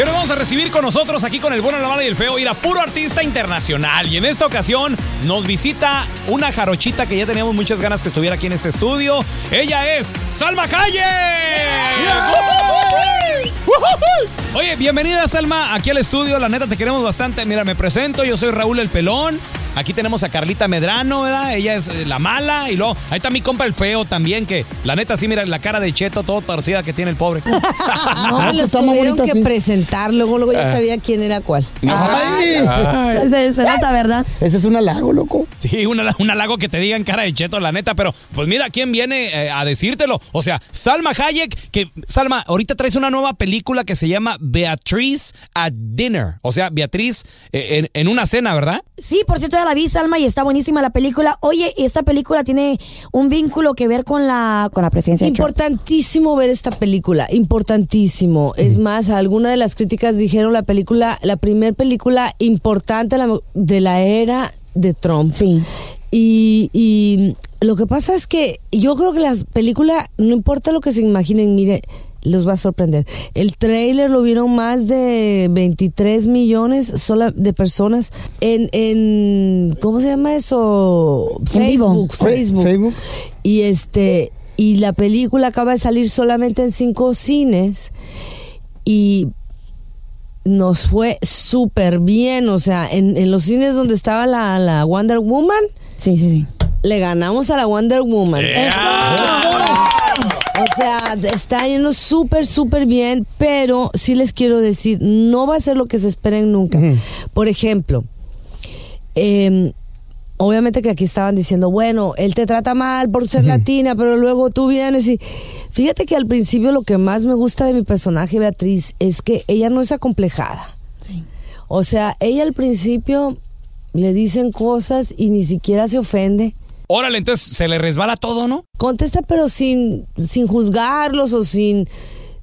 Y ahora vamos a recibir con nosotros aquí con el bueno, la mala y el feo, ir a puro artista internacional. Y en esta ocasión nos visita una jarochita que ya teníamos muchas ganas que estuviera aquí en este estudio. Ella es Salma Hayek. Oye, bienvenida Salma aquí al estudio. La neta te queremos bastante. Mira, me presento, yo soy Raúl el Pelón. Aquí tenemos a Carlita Medrano, ¿verdad? Ella es eh, la mala. Y luego, ahí está mi compa el feo también, que la neta sí, mira la cara de cheto todo torcida que tiene el pobre. No, los tuvieron que presentar, luego, luego ya Ah. sabía quién era cuál. Ay. Se, se nota, ¿verdad? Ese es un halago, loco. Sí, un, halago- un halago que te digan cara de cheto, la neta, pero pues mira quién viene eh, a decírtelo. O sea, Salma Hayek, que Salma, ahorita traes una nueva película que se llama Beatriz at Dinner. O sea, Beatriz eh, en, en una cena, ¿verdad? Sí, por cierto, la vi, Salma, y está buenísima la película. Oye, esta película tiene un vínculo que ver con la, con la presidencia de Trump. Importantísimo ver esta película, importantísimo. Es más, algunas de las críticas dijeron la película, la primer película importante de la era de Trump. Sí. Y, y lo que pasa es que yo creo que las películas, no importa lo que se imaginen, mire, los va a sorprender. El trailer lo vieron más de 23 millones sola de personas en, en ¿cómo se llama eso? Facebook, Facebook. Facebook. Y este y la película acaba de salir solamente en cinco cines y nos fue súper bien, o sea, en, en los cines donde estaba la, la Wonder Woman, Sí, sí, sí. le ganamos a la Wonder Woman. O sea, está yendo súper, súper bien, pero sí les quiero decir, no va a ser lo que se esperen nunca. Por ejemplo, eh, obviamente que aquí estaban diciendo, bueno, él te trata mal por ser latina, pero luego tú vienes y... Fíjate que al principio lo que más me gusta de mi personaje, Beatriz, es que ella no es acomplejada. Sí. O sea, ella al principio le dicen cosas y ni siquiera se ofende. Órale, entonces se le resbala todo, ¿no? Contesta pero sin, sin juzgarlos o sin,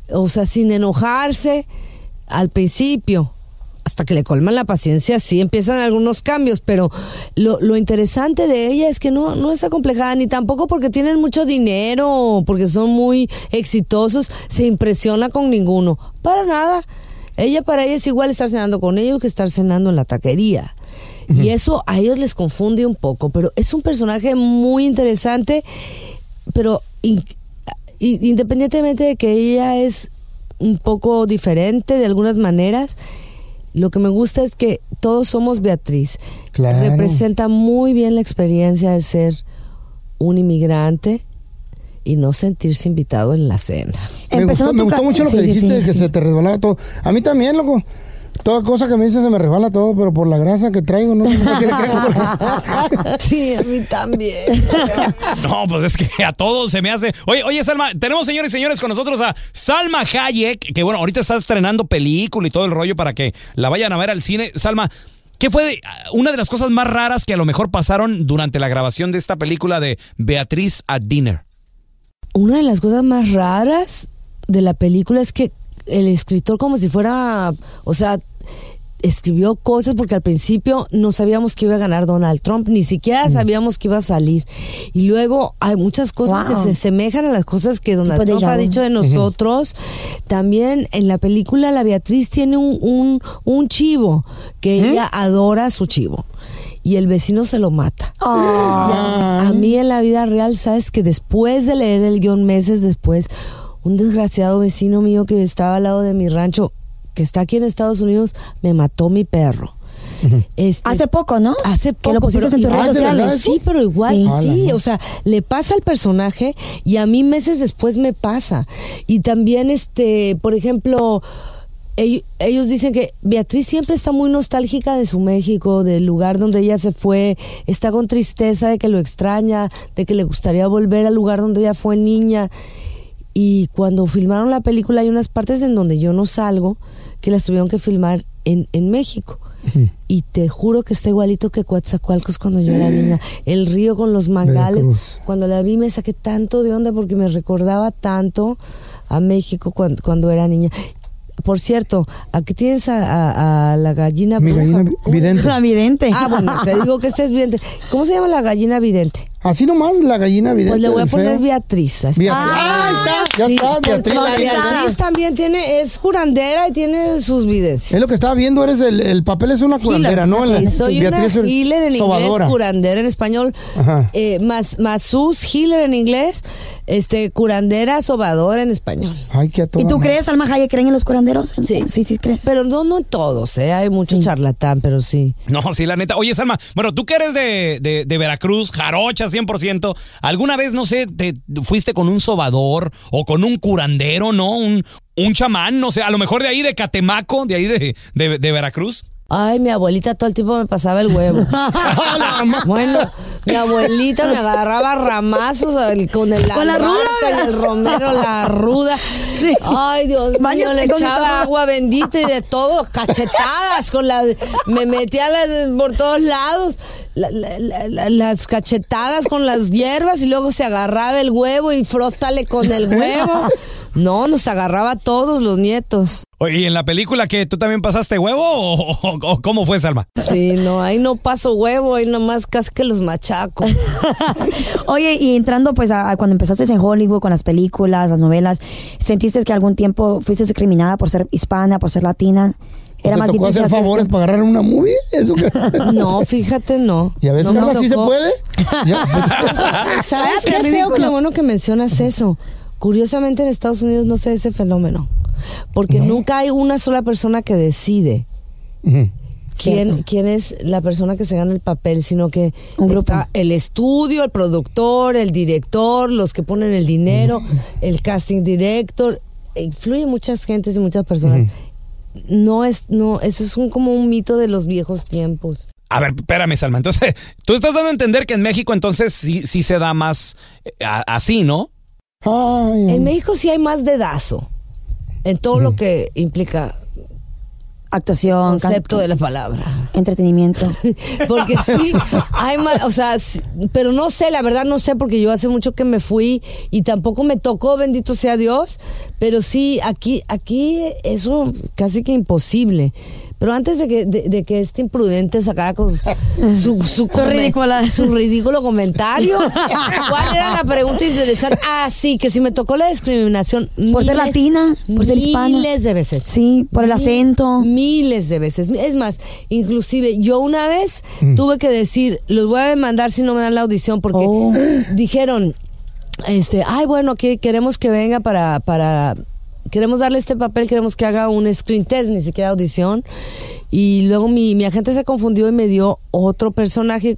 o sea, sin enojarse al principio. Hasta que le colman la paciencia, sí empiezan algunos cambios, pero lo, lo interesante de ella es que no, no es acomplejada, ni tampoco porque tienen mucho dinero o porque son muy exitosos, se impresiona con ninguno. Para nada. Ella para ella es igual estar cenando con ellos que estar cenando en la taquería. Y eso a ellos les confunde un poco, pero es un personaje muy interesante, pero in- independientemente de que ella es un poco diferente de algunas maneras, lo que me gusta es que todos somos Beatriz. Claro. Representa muy bien la experiencia de ser un inmigrante y no sentirse invitado en la cena. Me Empezando gustó, me gustó mucho lo que sí, dijiste, sí, que sí. se te resbalaba todo. A mí también, loco. Toda cosa que me dices se me resbala todo, pero por la grasa que traigo, ¿no? sí, a mí también. No, pues es que a todos se me hace. Oye, oye, Salma, tenemos señores y señores con nosotros a Salma Hayek, que bueno, ahorita está estrenando película y todo el rollo para que la vayan a ver al cine. Salma, ¿Qué fue de- una de las cosas más raras que a lo mejor pasaron durante la grabación de esta película de Beatriz at Dinner? Una de las cosas más raras de la película es que el escritor como si fuera, o sea, escribió cosas porque al principio no sabíamos que iba a ganar Donald Trump, ni siquiera sabíamos que iba a salir. Y luego hay muchas cosas Wow. que se semejan a las cosas que Donald Trump ha dicho de nosotros. También en la película la Beatriz tiene un, un, un chivo que ella adora su chivo. Y el vecino se lo mata. Y a, a mí en la vida real, sabes que después de leer el guion meses después, un desgraciado vecino mío que estaba al lado de mi rancho, que está aquí en Estados Unidos, me mató mi perro. Este, Hace poco, ¿no? Hace Que poco. lo pusiste pero en. Sí, pero igual, Sí. o sea, le pasa al personaje y a mí meses después me pasa. Y también, este, por ejemplo, ell- ellos dicen que Beatriz siempre está muy nostálgica de su México, del lugar donde ella se fue, está con tristeza de que lo extraña, de que le gustaría volver al lugar donde ella fue niña. Y cuando filmaron la película hay unas partes en donde yo no salgo, que las tuvieron que filmar en, en México. Y te juro que está igualito que Coatzacoalcos cuando yo era niña. El río con los mangales. Veracruz. Cuando la vi me saqué tanto de onda porque me recordaba tanto a México cuando, cuando era niña. Por cierto, aquí tienes a, a- a la gallina Mi bruja. gallina vidente. La vidente. Ah, bueno, te digo que este es vidente. ¿Cómo se llama la gallina vidente? Así nomás, la gallina vidente. Pues le voy a poner feo. Beatriz. así. Beatriz. Ah, ahí está, ya Sí, está, Beatriz. La. Beatriz también tiene, es curandera y tiene sus videncias. Es lo que estaba viendo, eres el, el papel es una curandera, ¿no? Sí, La- soy Beatriz una healer en sobadora. inglés, curandera en español. Ajá. Eh, más, Masus healer en inglés, este, curandera, sobadora en español. Ay, qué ¿Y tú crees, Alma Hayek, creen en los curanderos? Sí. Sí, sí, crees. Pero no, no en todos, ¿eh? Hay mucho charlatán, pero sí. No, sí, la neta. Oye, Salma, bueno, tú que eres de, de- de Veracruz, jarocha 100%, ¿alguna vez, no sé, te fuiste con un sobador o con un curandero, no? Un, un chamán, no sé, a lo mejor de ahí de Catemaco, de ahí de, de- de Veracruz. Ay, mi abuelita todo el tiempo me pasaba el huevo. bueno, mi abuelita me agarraba ramazos con el Con la ruda. y el romero, la ruda. Ay, Dios mío, le con echaba agua bendita y de todo, cachetadas con la, me metía las, por todos lados, la- la- la- la- las cachetadas con las hierbas y luego se agarraba el huevo y frótale con el huevo. No, nos agarraba a todos los nietos. Oye, ¿y en la película que tú también pasaste huevo o, o- o cómo fue, Salma? Sí, no, ahí no paso huevo, ahí nomás casi que los machaco. Oye, y entrando pues a, a cuando empezaste en Hollywood con las películas, las novelas, ¿sentiste que algún tiempo fuiste discriminada por ser hispana, por ser latina? ¿Te tocó difícil hacer favores esto? para agarrar una movie? ¿Eso? No, fíjate, no. ¿Y a veces, no sí se tocó. puede? Ya, ¿Sabes Qué feo? Qué bueno que mencionas eso. Curiosamente en Estados Unidos no sé ese fenómeno. Porque nunca hay una sola persona que decide quién, quién es la persona que se gana el papel, sino que Un grupo. está el estudio, el productor, el director, los que ponen el dinero, el casting director. Influye muchas gentes y muchas personas. No es, no, eso es un, como un mito de los viejos tiempos. A ver, espérame, Salma. Entonces, tú estás dando a entender que en México entonces sí, sí se da más eh, a- así, ¿no? Ay, En México sí hay más dedazo en todo lo que implica Actuación, concepto de la palabra. entretenimiento. Porque sí, hay más, o sea, sí, pero no sé, la verdad no sé, porque yo hace mucho que me fui y tampoco me tocó, bendito sea Dios, pero sí, aquí, aquí eso casi que imposible. Pero antes de que, de, de que este imprudente sacara con su, su, su, come- ridícula. su ridículo comentario, ¿cuál era la pregunta interesante? Ah, sí, que si me tocó la discriminación. Por ser latina, por ser hispana. Miles de veces. Sí, por el acento. Miles de veces. Es más, inclusive yo una vez tuve que decir, los voy a demandar si no me dan la audición porque Oh. dijeron, este, ay, bueno, que queremos que venga para, para, queremos darle este papel, queremos que haga un screen test, ni siquiera audición. Y luego mi, mi agente se confundió y me dio otro personaje.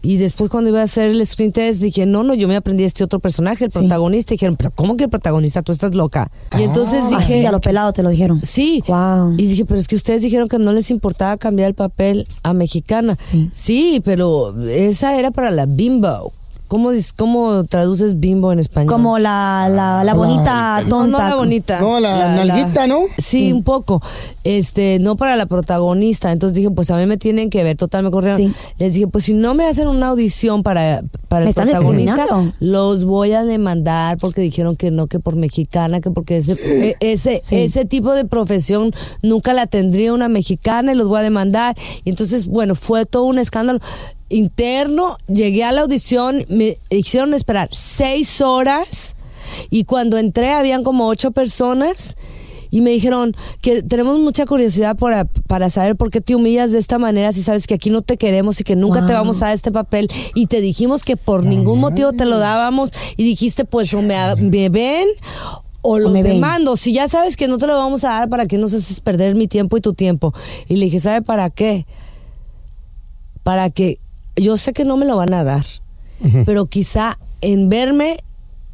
Y después cuando iba a hacer el screen test dije, no, no, yo me aprendí este otro personaje, el Sí. protagonista. Y dijeron, pero ¿cómo que el protagonista? Tú estás loca. Y entonces Así, dije... a lo pelado te lo dijeron. Sí. Wow. Y dije, pero es que ustedes dijeron que no les importaba cambiar el papel a mexicana. Sí. Sí, pero esa era para la bimbo. ¿Cómo, ¿Cómo traduces bimbo en español? Como la, la, la bonita No, no tonta. la bonita. No, la nalguita, ¿no? Sí, un poco. Este, no para la protagonista. Entonces dije, pues a mí me tienen que ver. Total, me corrieron. Sí. Les dije, pues si no me hacen una audición para, para el protagonista, los voy a demandar porque dijeron que no, que por mexicana, que porque ese, e- ese, Sí. ese tipo de profesión nunca la tendría una mexicana y los voy a demandar. Y entonces, bueno, fue todo un escándalo interno. Llegué a la audición, me hicieron esperar seis horas y cuando entré habían como ocho personas. Y me dijeron que tenemos mucha curiosidad para, para saber por qué te humillas de esta manera si sabes que aquí no te queremos y que nunca te vamos a dar este papel. Y te dijimos que por ningún motivo te lo dábamos y dijiste pues o me, me ven o lo me ven. demando. Si ya sabes que no te lo vamos a dar, ¿para qué nos haces perder mi tiempo y tu tiempo? Y le dije, ¿sabe para qué? Para que yo sé que no me lo van a dar, pero quizá en verme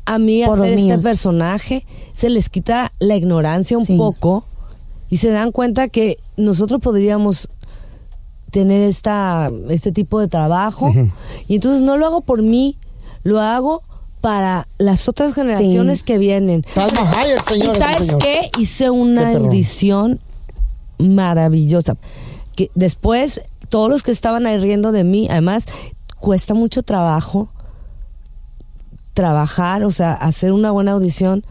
a mí Por hacer este míos. personaje se les quita la ignorancia un Sí. poco y se dan cuenta que nosotros podríamos tener esta este tipo de trabajo y entonces no lo hago por mí, lo hago para las otras generaciones que vienen. Salma Hayek, ¿Y señor. sabes señor. qué? Hice una Qué audición maravillosa. Que después, todos los que estaban ahí riendo de mí, además, cuesta mucho trabajo trabajar, o sea, hacer una buena audición.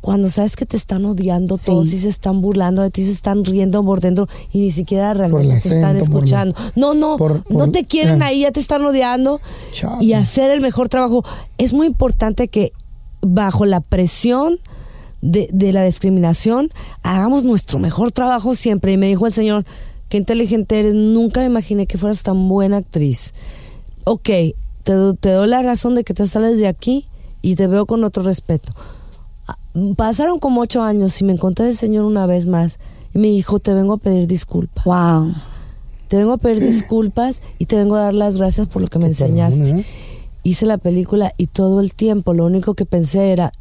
Cuando sabes que te están odiando Sí. todos y se están burlando de ti, se están riendo por dentro y ni siquiera realmente te están la- escuchando. No, no, por- no te quieren ah. ahí, ya te están odiando. Y hacer el mejor trabajo. Es muy importante que bajo la presión de, de la discriminación hagamos nuestro mejor trabajo siempre. Y me dijo el señor, qué inteligente eres, nunca me imaginé que fueras tan buena actriz. Ok, te, te doy la razón de que te sales de aquí y te veo con otro respeto. Ah, Pasaron como ocho años y me encontré el señor una vez más y me dijo, te vengo a pedir disculpas. Wow. Te vengo a pedir disculpas y te vengo a dar las gracias por lo que me enseñaste. ¿eh? Hice la película y todo el tiempo lo único que pensé era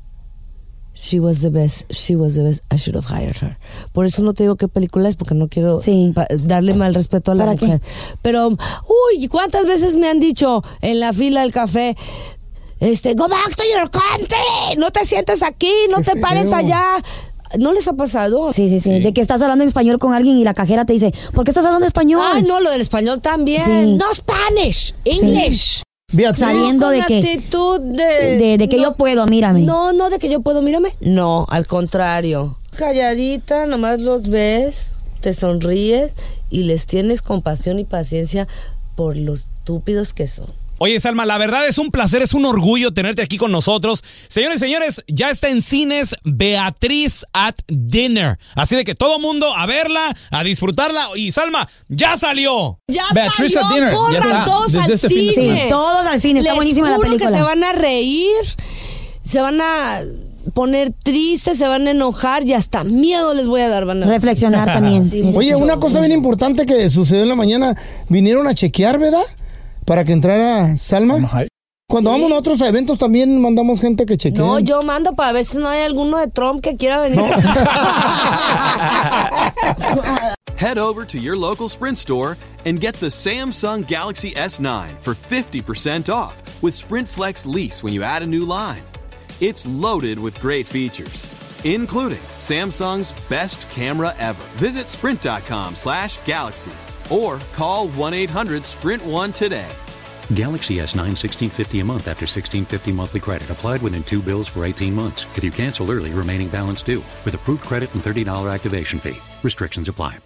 She was the best, she was the best, I should have hired her. Por eso no te digo qué película es porque no quiero Sí. darle mal respeto a la ¿Para qué? mujer. Pero, uy, ¿cuántas veces me han dicho en la fila del café? Este, go back to your country, no te sientes aquí, no te pares feo. allá. ¿No les ha pasado? Sí, sí, sí, De que estás hablando en español con alguien y la cajera te dice, ¿por qué estás hablando español? Ah, no, lo del español también. Sí. No Spanish, English. Beatriz. Saliendo Con de que- actitud de, de- de que yo puedo, mírame. No, no de que yo puedo, mírame. No, al contrario. Calladita, nomás los ves, te sonríes y les tienes compasión y paciencia por los estúpidos que son. Oye, Salma, la verdad es un placer, es un orgullo tenerte aquí con nosotros. Señores y señores, ya está en cines Beatriz at Dinner. Así de que todo mundo a verla, a disfrutarla. Y Salma, ya salió. Ya Beatriz salió, at Dinner, ya corran está, todos desde al este cine. Sí, todos al cine, está Les buenísima la juro película. que se van a reír, se van a poner tristes, se van a enojar y hasta miedo les voy a dar. Van a Reflexionar también. Sí, Oye, una cosa bien importante que sucedió en la mañana, vinieron a chequear, ¿verdad? Para que entrara Salma. Cuando vamos nosotros a eventos también mandamos gente que chequee. No, yo mando para ver si no hay alguno de Trump que quiera venir. Head over to your local Sprint store and get the Samsung Galaxy S9 for 50% off with Sprint Flex lease when you add a new line. It's loaded with great features, including Samsung's best camera ever. Visit sprint.com/galaxy or call 1-800-SPRINT1 today. Galaxy S9 1650 a month after 1650 monthly credit applied within two bills for 18 months. If you cancel early, remaining balance due with approved credit and $30 activation fee. Restrictions apply.